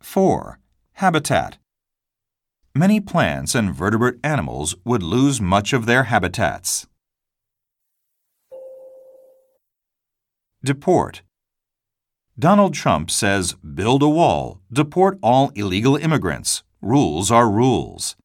4. Habitat. Many plants and vertebrate animals would lose much of their habitats. Deport. Donald Trump says build a wall, deport all illegal immigrants. Rules are rules.